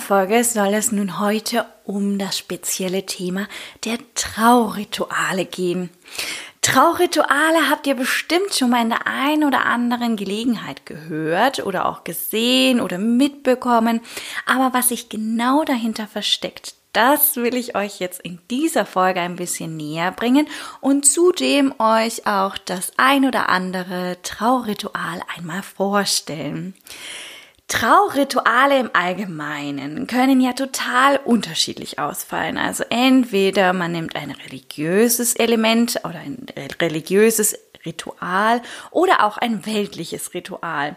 Folge soll es nun heute um das spezielle Thema der Traurituale gehen. Traurituale habt ihr bestimmt schon mal in der einen oder anderen Gelegenheit gehört oder auch gesehen oder mitbekommen. Aber was sich genau dahinter versteckt, das will ich euch jetzt in dieser Folge ein bisschen näher bringen und zudem euch auch das ein oder andere Trauritual einmal vorstellen. Traurituale im Allgemeinen können ja total unterschiedlich ausfallen. Also entweder man nimmt ein religiöses Element oder ein religiöses Ritual oder auch ein weltliches Ritual.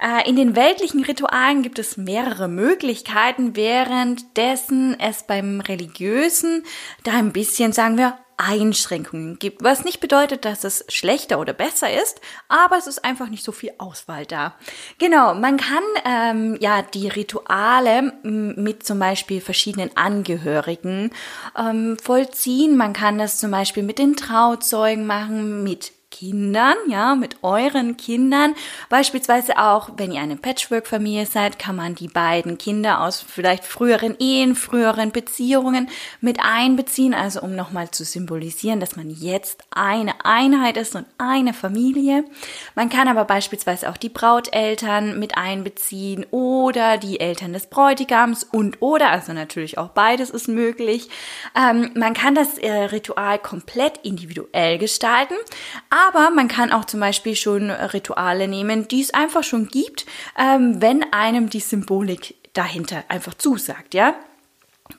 Äh, in den weltlichen Ritualen gibt es mehrere Möglichkeiten, währenddessen es beim religiösen da ein bisschen, sagen wir, Einschränkungen gibt, was nicht bedeutet, dass es schlechter oder besser ist, aber es ist einfach nicht so viel Auswahl da. Genau, man kann ähm, ja die Rituale mit zum Beispiel verschiedenen Angehörigen ähm, vollziehen. Man kann das zum Beispiel mit den Trauzeugen machen, mit Kindern, ja, mit euren Kindern. Beispielsweise auch, wenn ihr eine Patchwork-Familie seid, kann man die beiden Kinder aus vielleicht früheren Ehen, früheren Beziehungen mit einbeziehen, also um nochmal zu symbolisieren, dass man jetzt eine Einheit ist und eine Familie. Man kann aber beispielsweise auch die Brauteltern mit einbeziehen oder die Eltern des Bräutigams und oder, also natürlich auch beides ist möglich. Ähm, man kann das äh, Ritual komplett individuell gestalten, aber man kann auch zum Beispiel schon Rituale nehmen, die es einfach schon gibt, ähm, wenn einem die Symbolik dahinter einfach zusagt, ja.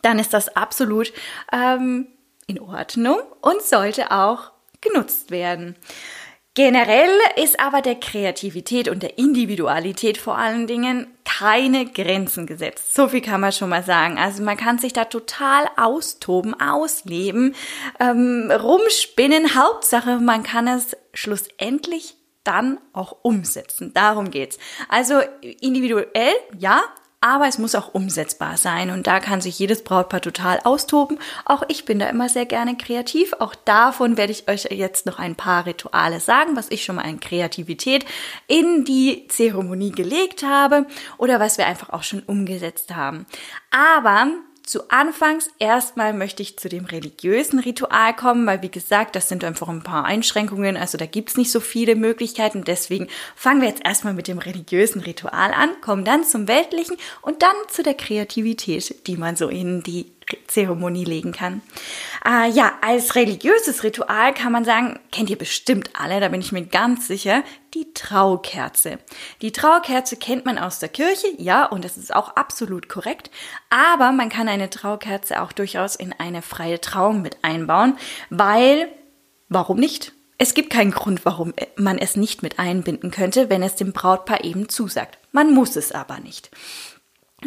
Dann ist das absolut ähm, in Ordnung und sollte auch genutzt werden. Generell ist aber der Kreativität und der Individualität vor allen Dingen keine Grenzen gesetzt. So viel kann man schon mal sagen. Also man kann sich da total austoben, ausleben, ähm, rumspinnen. Hauptsache, man kann es schlussendlich dann auch umsetzen. Darum geht's. Also individuell, ja, aber es muss auch umsetzbar sein und da kann sich jedes Brautpaar total austoben. Auch ich bin da immer sehr gerne kreativ. Auch davon werde ich euch jetzt noch ein paar Rituale sagen, was ich schon mal an Kreativität in die Zeremonie gelegt habe oder was wir einfach auch schon umgesetzt haben. Aber zu Anfangs erstmal möchte ich zu dem religiösen Ritual kommen, weil wie gesagt, das sind einfach ein paar Einschränkungen, also da gibt's nicht so viele Möglichkeiten. Deswegen fangen wir jetzt erstmal mit dem religiösen Ritual an, kommen dann zum weltlichen und dann zu der Kreativität, die man so in die Zeremonie legen kann. Äh, ja, als religiöses Ritual kann man sagen, kennt ihr bestimmt alle, da bin ich mir ganz sicher, die Traukerze. Die Traukerze kennt man aus der Kirche, ja, und das ist auch absolut korrekt, aber man kann eine Traukerze auch durchaus in eine freie Trauung mit einbauen, weil, warum nicht? Es gibt keinen Grund, warum man es nicht mit einbinden könnte, wenn es dem Brautpaar eben zusagt. Man muss es aber nicht.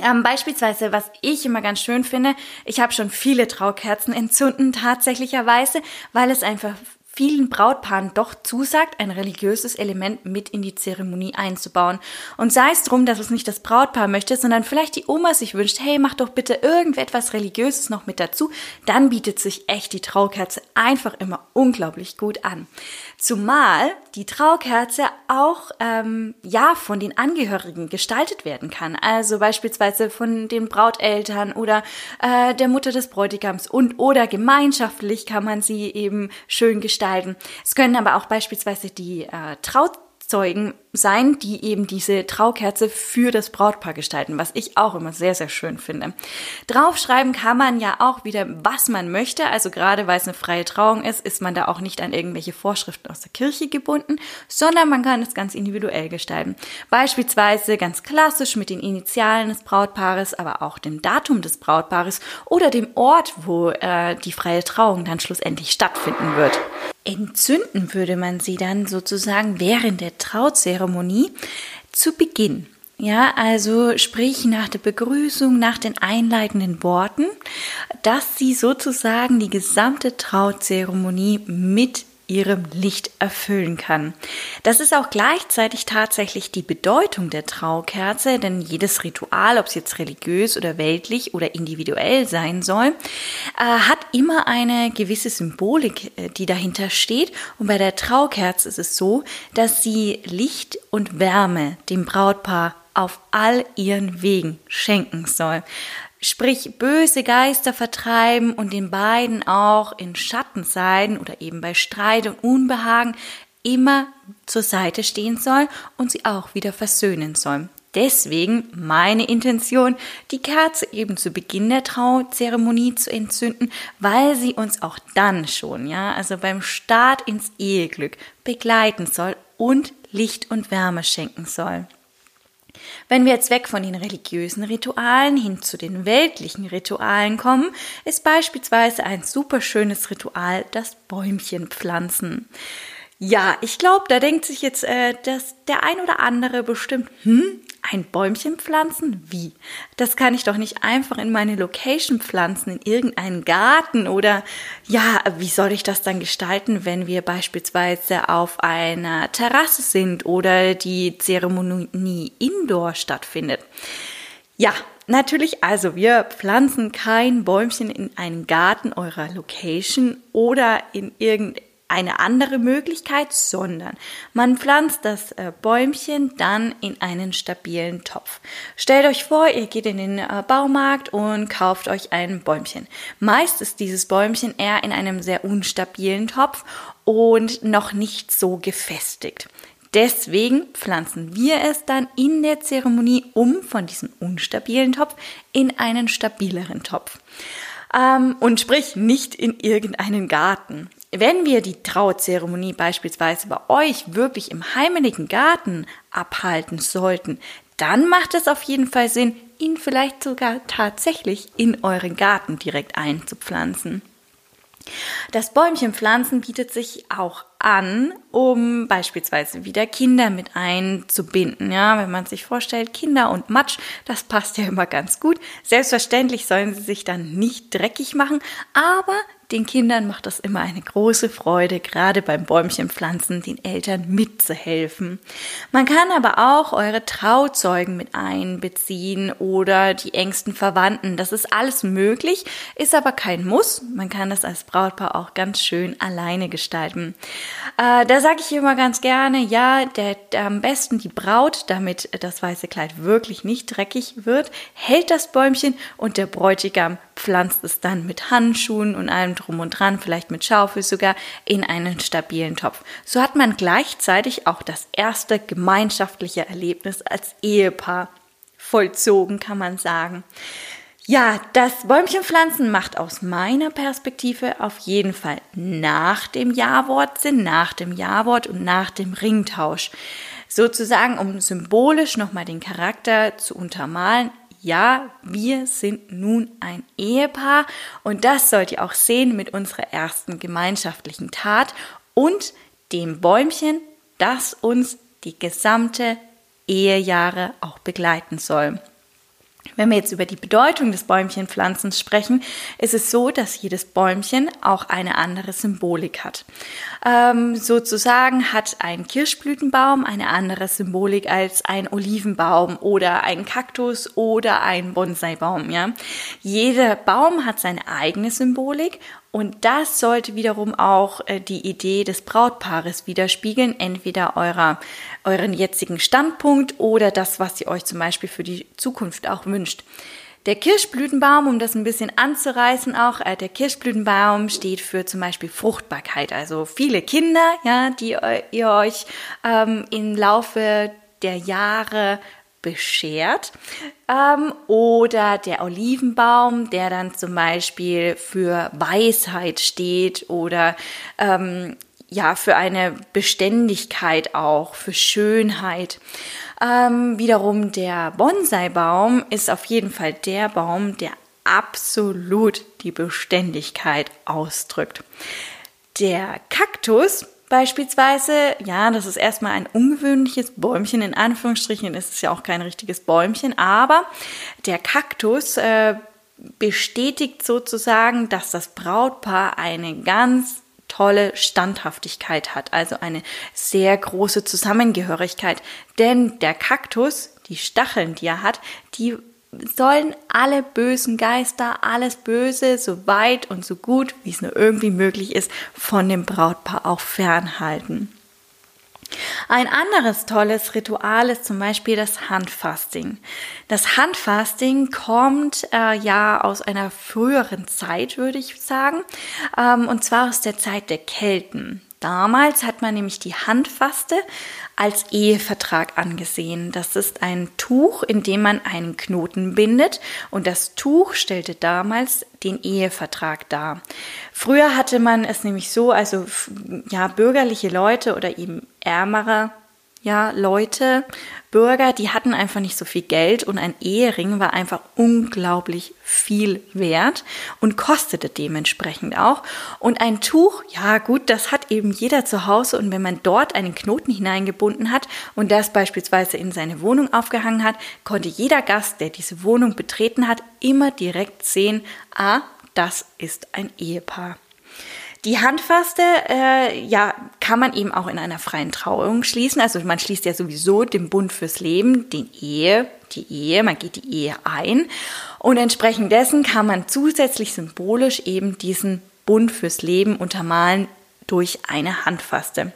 Ähm, beispielsweise, was ich immer ganz schön finde, ich habe schon viele Traukerzen entzünden tatsächlicherweise, weil es einfach vielen Brautpaaren doch zusagt, ein religiöses Element mit in die Zeremonie einzubauen. Und sei es drum, dass es nicht das Brautpaar möchte, sondern vielleicht die Oma sich wünscht, hey, mach doch bitte irgendetwas Religiöses noch mit dazu, dann bietet sich echt die Traukerze einfach immer unglaublich gut an. Zumal die Traukerze auch ähm, ja von den Angehörigen gestaltet werden kann. Also beispielsweise von den Brauteltern oder äh, der Mutter des Bräutigams und oder gemeinschaftlich kann man sie eben schön gestalten. Es können aber auch beispielsweise die äh, Traut Zeugen sein, die eben diese Traukerze für das Brautpaar gestalten, was ich auch immer sehr, sehr schön finde. Draufschreiben kann man ja auch wieder, was man möchte. Also gerade weil es eine freie Trauung ist, ist man da auch nicht an irgendwelche Vorschriften aus der Kirche gebunden, sondern man kann es ganz individuell gestalten. Beispielsweise ganz klassisch mit den Initialen des Brautpaares, aber auch dem Datum des Brautpaares oder dem Ort, wo äh, die freie Trauung dann schlussendlich stattfinden wird. Entzünden würde man sie dann sozusagen während der Trauzeremonie zu Beginn. Ja, also sprich nach der Begrüßung, nach den einleitenden Worten, dass sie sozusagen die gesamte Trauzeremonie mit ihrem Licht erfüllen kann. Das ist auch gleichzeitig tatsächlich die Bedeutung der Traukerze, denn jedes Ritual, ob es jetzt religiös oder weltlich oder individuell sein soll, äh, hat immer eine gewisse Symbolik, äh, die dahinter steht. Und bei der Traukerze ist es so, dass sie Licht und Wärme dem Brautpaar auf all ihren Wegen schenken soll sprich böse Geister vertreiben und den beiden auch in Schattenseiten oder eben bei Streit und Unbehagen immer zur Seite stehen soll und sie auch wieder versöhnen soll. Deswegen meine Intention, die Kerze eben zu Beginn der Trauzeremonie zu entzünden, weil sie uns auch dann schon, ja, also beim Start ins Eheglück begleiten soll und Licht und Wärme schenken soll. Wenn wir jetzt weg von den religiösen Ritualen hin zu den weltlichen Ritualen kommen, ist beispielsweise ein super schönes Ritual das Bäumchen pflanzen. Ja, ich glaube, da denkt sich jetzt äh, dass der ein oder andere bestimmt, hm, ein Bäumchen pflanzen? Wie? Das kann ich doch nicht einfach in meine Location pflanzen, in irgendeinen Garten oder ja, wie soll ich das dann gestalten, wenn wir beispielsweise auf einer Terrasse sind oder die Zeremonie indoor stattfindet? Ja, natürlich, also wir pflanzen kein Bäumchen in einen Garten eurer Location oder in irgendeinem eine andere Möglichkeit, sondern man pflanzt das äh, Bäumchen dann in einen stabilen Topf. Stellt euch vor, ihr geht in den äh, Baumarkt und kauft euch ein Bäumchen. Meist ist dieses Bäumchen eher in einem sehr unstabilen Topf und noch nicht so gefestigt. Deswegen pflanzen wir es dann in der Zeremonie um von diesem unstabilen Topf in einen stabileren Topf. Ähm, und sprich nicht in irgendeinen Garten. Wenn wir die Trauzeremonie beispielsweise bei euch wirklich im heimeligen Garten abhalten sollten, dann macht es auf jeden Fall Sinn, ihn vielleicht sogar tatsächlich in euren Garten direkt einzupflanzen. Das Bäumchenpflanzen bietet sich auch an, um beispielsweise wieder Kinder mit einzubinden. Ja, wenn man sich vorstellt, Kinder und Matsch, das passt ja immer ganz gut. Selbstverständlich sollen sie sich dann nicht dreckig machen, aber den Kindern macht es immer eine große Freude, gerade beim Bäumchenpflanzen den Eltern mitzuhelfen. Man kann aber auch eure Trauzeugen mit einbeziehen oder die engsten Verwandten. Das ist alles möglich, ist aber kein Muss. Man kann das als Brautpaar auch ganz schön alleine gestalten. Äh, da sage ich immer ganz gerne, ja, der, der, am besten die Braut, damit das weiße Kleid wirklich nicht dreckig wird, hält das Bäumchen und der Bräutigam pflanzt es dann mit Handschuhen und allem drum und dran, vielleicht mit Schaufel sogar, in einen stabilen Topf. So hat man gleichzeitig auch das erste gemeinschaftliche Erlebnis als Ehepaar vollzogen, kann man sagen. Ja, das Bäumchenpflanzen macht aus meiner Perspektive auf jeden Fall nach dem Ja-Wort Sinn, nach dem Ja-Wort und nach dem Ringtausch. Sozusagen, um symbolisch nochmal den Charakter zu untermalen, ja, wir sind nun ein Ehepaar und das sollt ihr auch sehen mit unserer ersten gemeinschaftlichen Tat und dem Bäumchen, das uns die gesamte Ehejahre auch begleiten soll. Wenn wir jetzt über die Bedeutung des Bäumchenpflanzens sprechen, ist es so, dass jedes Bäumchen auch eine andere Symbolik hat. Ähm, sozusagen hat ein Kirschblütenbaum eine andere Symbolik als ein Olivenbaum oder ein Kaktus oder ein Bonsaibaum. Ja? Jeder Baum hat seine eigene Symbolik und das sollte wiederum auch äh, die Idee des Brautpaares widerspiegeln, entweder eurer, euren jetzigen Standpunkt oder das, was ihr euch zum Beispiel für die Zukunft auch wünscht. Der Kirschblütenbaum, um das ein bisschen anzureißen auch, äh, der Kirschblütenbaum steht für zum Beispiel Fruchtbarkeit, also viele Kinder, ja, die ihr euch ähm, im Laufe der Jahre beschert. Ähm, oder der Olivenbaum, der dann zum Beispiel für Weisheit steht oder ähm, ja, für eine Beständigkeit auch, für Schönheit. Ähm, wiederum der Bonsai-Baum ist auf jeden Fall der Baum, der absolut die Beständigkeit ausdrückt. Der Kaktus Beispielsweise, ja, das ist erstmal ein ungewöhnliches Bäumchen, in Anführungsstrichen ist es ja auch kein richtiges Bäumchen, aber der Kaktus äh, bestätigt sozusagen, dass das Brautpaar eine ganz tolle Standhaftigkeit hat, also eine sehr große Zusammengehörigkeit. Denn der Kaktus, die Stacheln, die er hat, die sollen alle bösen Geister, alles Böse, so weit und so gut, wie es nur irgendwie möglich ist, von dem Brautpaar auch fernhalten. Ein anderes tolles Ritual ist zum Beispiel das Handfasting. Das Handfasting kommt äh, ja aus einer früheren Zeit, würde ich sagen, ähm, und zwar aus der Zeit der Kelten. Damals hat man nämlich die Handfaste als Ehevertrag angesehen. Das ist ein Tuch, in dem man einen Knoten bindet und das Tuch stellte damals den Ehevertrag dar. Früher hatte man es nämlich so, also ja, bürgerliche Leute oder eben ärmere ja, Leute, Bürger, die hatten einfach nicht so viel Geld und ein Ehering war einfach unglaublich viel wert und kostete dementsprechend auch. Und ein Tuch, ja gut, das hat eben jeder zu Hause und wenn man dort einen Knoten hineingebunden hat und das beispielsweise in seine Wohnung aufgehangen hat, konnte jeder Gast, der diese Wohnung betreten hat, immer direkt sehen, ah, das ist ein Ehepaar. Die Handfaste, äh, ja, kann man eben auch in einer freien Trauung schließen. Also man schließt ja sowieso den Bund fürs Leben, den Ehe, die Ehe, man geht die Ehe ein. Und entsprechend dessen kann man zusätzlich symbolisch eben diesen Bund fürs Leben untermalen durch eine Handfaste.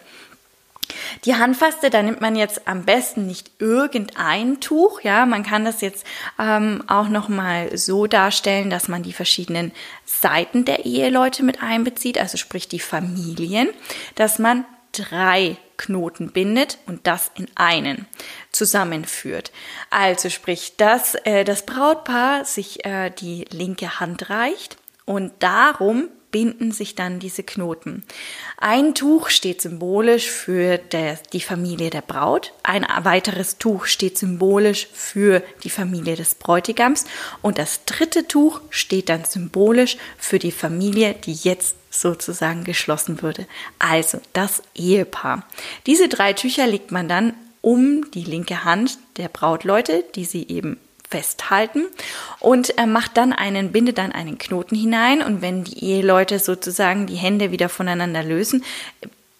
Die Handfaste, da nimmt man jetzt am besten nicht irgendein Tuch, ja, man kann das jetzt ähm, auch noch mal so darstellen, dass man die verschiedenen Seiten der Eheleute mit einbezieht, also sprich die Familien, dass man drei Knoten bindet und das in einen zusammenführt. Also sprich, dass äh, das Brautpaar sich äh, die linke Hand reicht und darum binden sich dann diese Knoten. Ein Tuch steht symbolisch für der, die Familie der Braut, ein weiteres Tuch steht symbolisch für die Familie des Bräutigams und das dritte Tuch steht dann symbolisch für die Familie, die jetzt sozusagen geschlossen würde. Also das Ehepaar. Diese drei Tücher legt man dann um die linke Hand der Brautleute, die sie eben festhalten und äh, macht dann einen, bindet dann einen Knoten hinein und wenn die Eheleute sozusagen die Hände wieder voneinander lösen,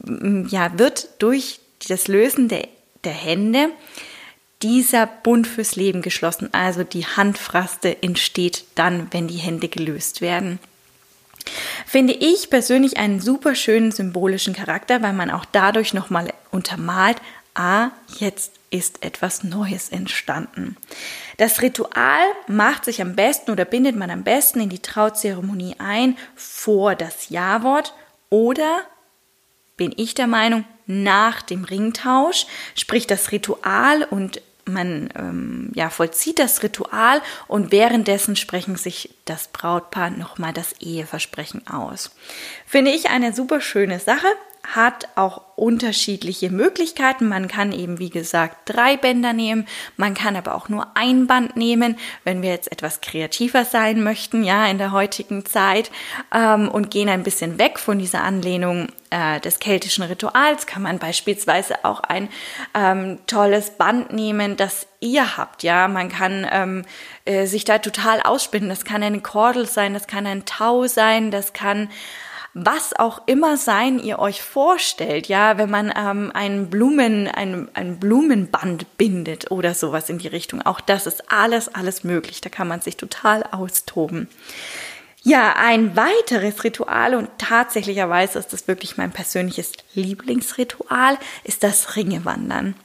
ja, wird durch das Lösen der, der Hände dieser Bund fürs Leben geschlossen. Also die Handfraste entsteht dann, wenn die Hände gelöst werden. Finde ich persönlich einen super schönen symbolischen Charakter, weil man auch dadurch nochmal untermalt, ah, jetzt ist etwas Neues entstanden. Das Ritual macht sich am besten oder bindet man am besten in die Trauzeremonie ein vor das Ja-Wort oder bin ich der Meinung, nach dem Ringtausch, sprich das Ritual und man ähm, ja, vollzieht das Ritual und währenddessen sprechen sich das Brautpaar nochmal das Eheversprechen aus. Finde ich eine super schöne Sache hat auch unterschiedliche Möglichkeiten. Man kann eben, wie gesagt, drei Bänder nehmen. Man kann aber auch nur ein Band nehmen, wenn wir jetzt etwas kreativer sein möchten, ja, in der heutigen Zeit ähm, und gehen ein bisschen weg von dieser Anlehnung äh, des keltischen Rituals. Kann man beispielsweise auch ein ähm, tolles Band nehmen, das ihr habt, ja. Man kann ähm, äh, sich da total ausspinnen. Das kann eine Kordel sein, das kann ein Tau sein, das kann was auch immer sein ihr euch vorstellt, ja, wenn man ähm, einen Blumen, ein, ein Blumenband bindet oder sowas in die Richtung. Auch das ist alles, alles möglich. Da kann man sich total austoben. Ja, ein weiteres Ritual und tatsächlicherweise ist das wirklich mein persönliches Lieblingsritual, ist das Ringewandern.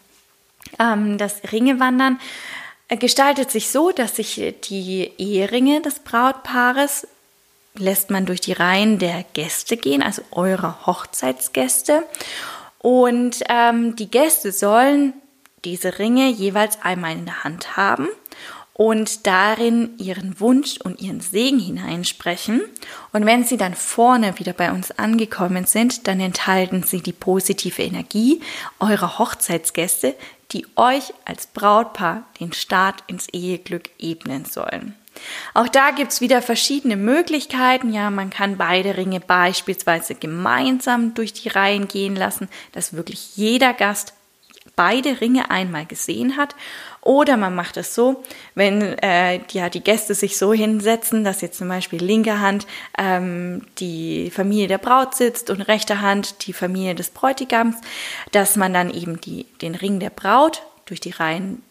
Ähm, das Ringewandern äh, gestaltet sich so, dass sich die Eheringe des Brautpaares lässt man durch die Reihen der Gäste gehen, also eurer Hochzeitsgäste. Und ähm, die Gäste sollen diese Ringe jeweils einmal in der Hand haben und darin ihren Wunsch und ihren Segen hineinsprechen. Und wenn sie dann vorne wieder bei uns angekommen sind, dann enthalten sie die positive Energie eurer Hochzeitsgäste, die euch als Brautpaar den Start ins Eheglück ebnen sollen. Auch da gibt's wieder verschiedene Möglichkeiten. Ja, man kann beide Ringe beispielsweise gemeinsam durch die Reihen gehen lassen, dass wirklich jeder Gast beide Ringe einmal gesehen hat. Oder man macht es so, wenn äh, ja, die Gäste sich so hinsetzen, dass jetzt zum Beispiel linke Hand ähm, die Familie der Braut sitzt und rechte Hand die Familie des Bräutigams, dass man dann eben die, den Ring der Braut durch die Reihen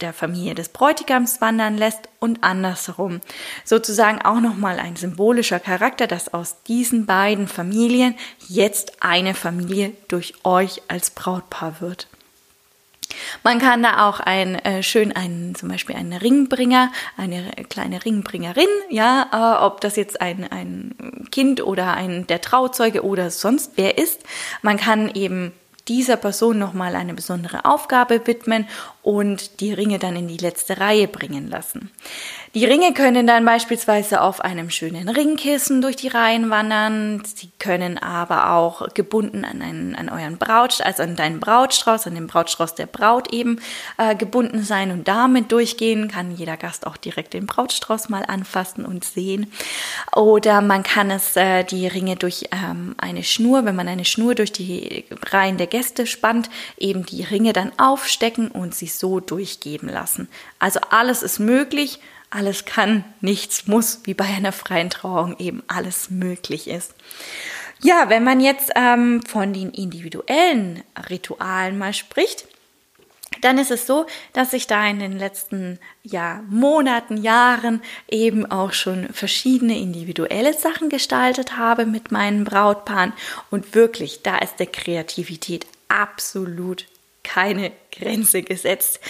der Familie des Bräutigams wandern lässt und andersherum. Sozusagen auch nochmal ein symbolischer Charakter, dass aus diesen beiden Familien jetzt eine Familie durch euch als Brautpaar wird. Man kann da auch ein äh, schön einen zum Beispiel einen Ringbringer, eine kleine Ringbringerin, ja, äh, ob das jetzt ein ein Kind oder ein der Trauzeuge oder sonst wer ist. Man kann eben dieser Person nochmal eine besondere Aufgabe widmen und die Ringe dann in die letzte Reihe bringen lassen. Die Ringe können dann beispielsweise auf einem schönen Ringkissen durch die Reihen wandern. Sie können aber auch gebunden an, einen, an euren Brautstrauß, also an deinen Brautstrauß, an den Brautstrauß der Braut eben äh, gebunden sein und damit durchgehen. Kann jeder Gast auch direkt den Brautstrauß mal anfassen und sehen. Oder man kann es äh, die Ringe durch ähm, eine Schnur, wenn man eine Schnur durch die Reihen der Gäste spannt, eben die Ringe dann aufstecken und sie so durchgeben lassen. Also alles ist möglich alles kann, nichts muss, wie bei einer freien Trauung eben alles möglich ist. Ja, wenn man jetzt ähm, von den individuellen Ritualen mal spricht, dann ist es so, dass ich da in den letzten ja, Monaten, Jahren eben auch schon verschiedene individuelle Sachen gestaltet habe mit meinen Brautpaaren und wirklich, da ist der Kreativität absolut keine Grenze gesetzt.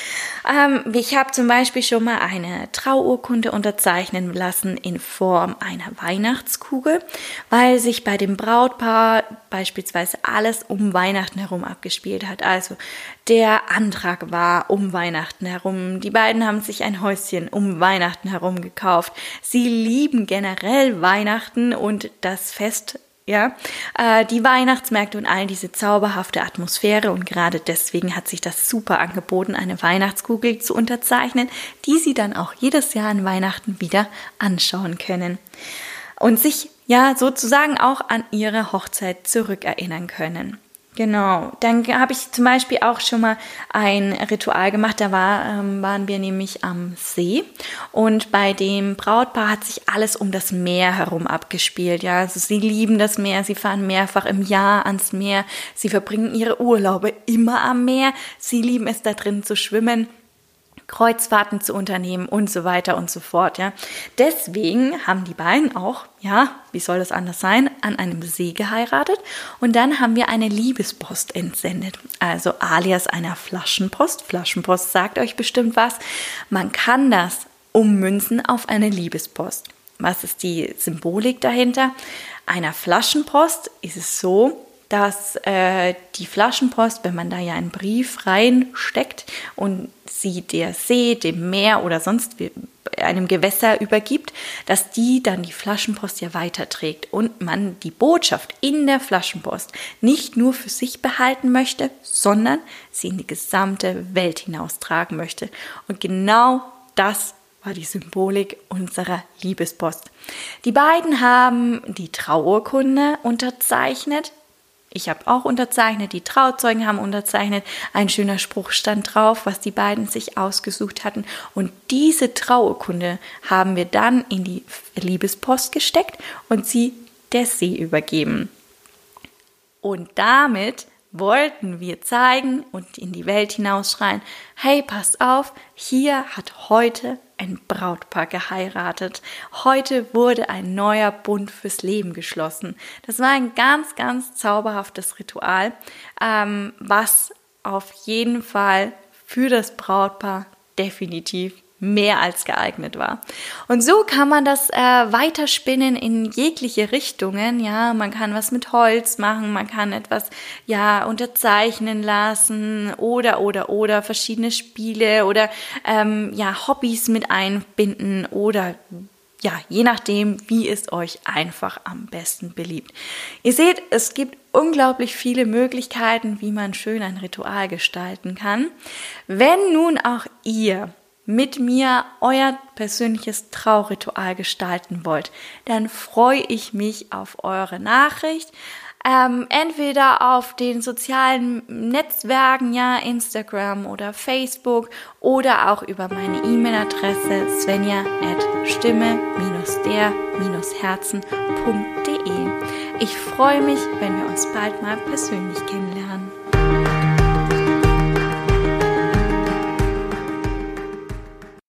Ähm, ich habe zum Beispiel schon mal eine Trauurkunde unterzeichnen lassen in Form einer Weihnachtskugel, weil sich bei dem Brautpaar beispielsweise alles um Weihnachten herum abgespielt hat. Also der Antrag war um Weihnachten herum. Die beiden haben sich ein Häuschen um Weihnachten herum gekauft. Sie lieben generell Weihnachten und das Fest ja, äh, die Weihnachtsmärkte und all diese zauberhafte Atmosphäre und gerade deswegen hat sich das super angeboten, eine Weihnachtskugel zu unterzeichnen, die Sie dann auch jedes Jahr an Weihnachten wieder anschauen können und sich ja sozusagen auch an Ihre Hochzeit zurückerinnern können. Genau, dann habe ich zum Beispiel auch schon mal ein Ritual gemacht. Da war, ähm, waren wir nämlich am See und bei dem Brautpaar hat sich alles um das Meer herum abgespielt. Ja, also sie lieben das Meer, sie fahren mehrfach im Jahr ans Meer, sie verbringen ihre Urlaube immer am Meer, sie lieben es da drin zu schwimmen. Kreuzfahrten zu unternehmen und so weiter und so fort, ja. Deswegen haben die beiden auch, ja, wie soll das anders sein, an einem See geheiratet und dann haben wir eine Liebespost entsendet. Also alias einer Flaschenpost. Flaschenpost sagt euch bestimmt was. Man kann das ummünzen auf eine Liebespost. Was ist die Symbolik dahinter? Einer Flaschenpost ist es so, dass äh, die Flaschenpost, wenn man da ja einen Brief reinsteckt und sie der See, dem Meer oder sonst einem Gewässer übergibt, dass die dann die Flaschenpost ja weiterträgt und man die Botschaft in der Flaschenpost nicht nur für sich behalten möchte, sondern sie in die gesamte Welt hinaustragen möchte. Und genau das war die Symbolik unserer Liebespost. Die beiden haben die Trauurkunde unterzeichnet, ich habe auch unterzeichnet, die Trauzeugen haben unterzeichnet, ein schöner Spruch stand drauf, was die beiden sich ausgesucht hatten. Und diese Trauurkunde haben wir dann in die Liebespost gesteckt und sie der See übergeben. Und damit wollten wir zeigen und in die Welt hinausschreien, hey, passt auf, hier hat heute ein Brautpaar geheiratet. Heute wurde ein neuer Bund fürs Leben geschlossen. Das war ein ganz, ganz zauberhaftes Ritual, ähm, was auf jeden Fall für das Brautpaar definitiv mehr als geeignet war. Und so kann man das äh, weiterspinnen in jegliche Richtungen. Ja, man kann was mit Holz machen, man kann etwas ja unterzeichnen lassen oder oder oder verschiedene Spiele oder ähm, ja Hobbys mit einbinden oder ja, je nachdem, wie es euch einfach am besten beliebt. Ihr seht, es gibt unglaublich viele Möglichkeiten, wie man schön ein Ritual gestalten kann. Wenn nun auch ihr mit mir euer persönliches Trauritual gestalten wollt, dann freue ich mich auf eure Nachricht ähm, entweder auf den sozialen Netzwerken, ja, Instagram oder Facebook oder auch über meine E-Mail-Adresse svenja at stimme-der-herzen.de. Ich freue mich, wenn wir uns bald mal persönlich kennenlernen.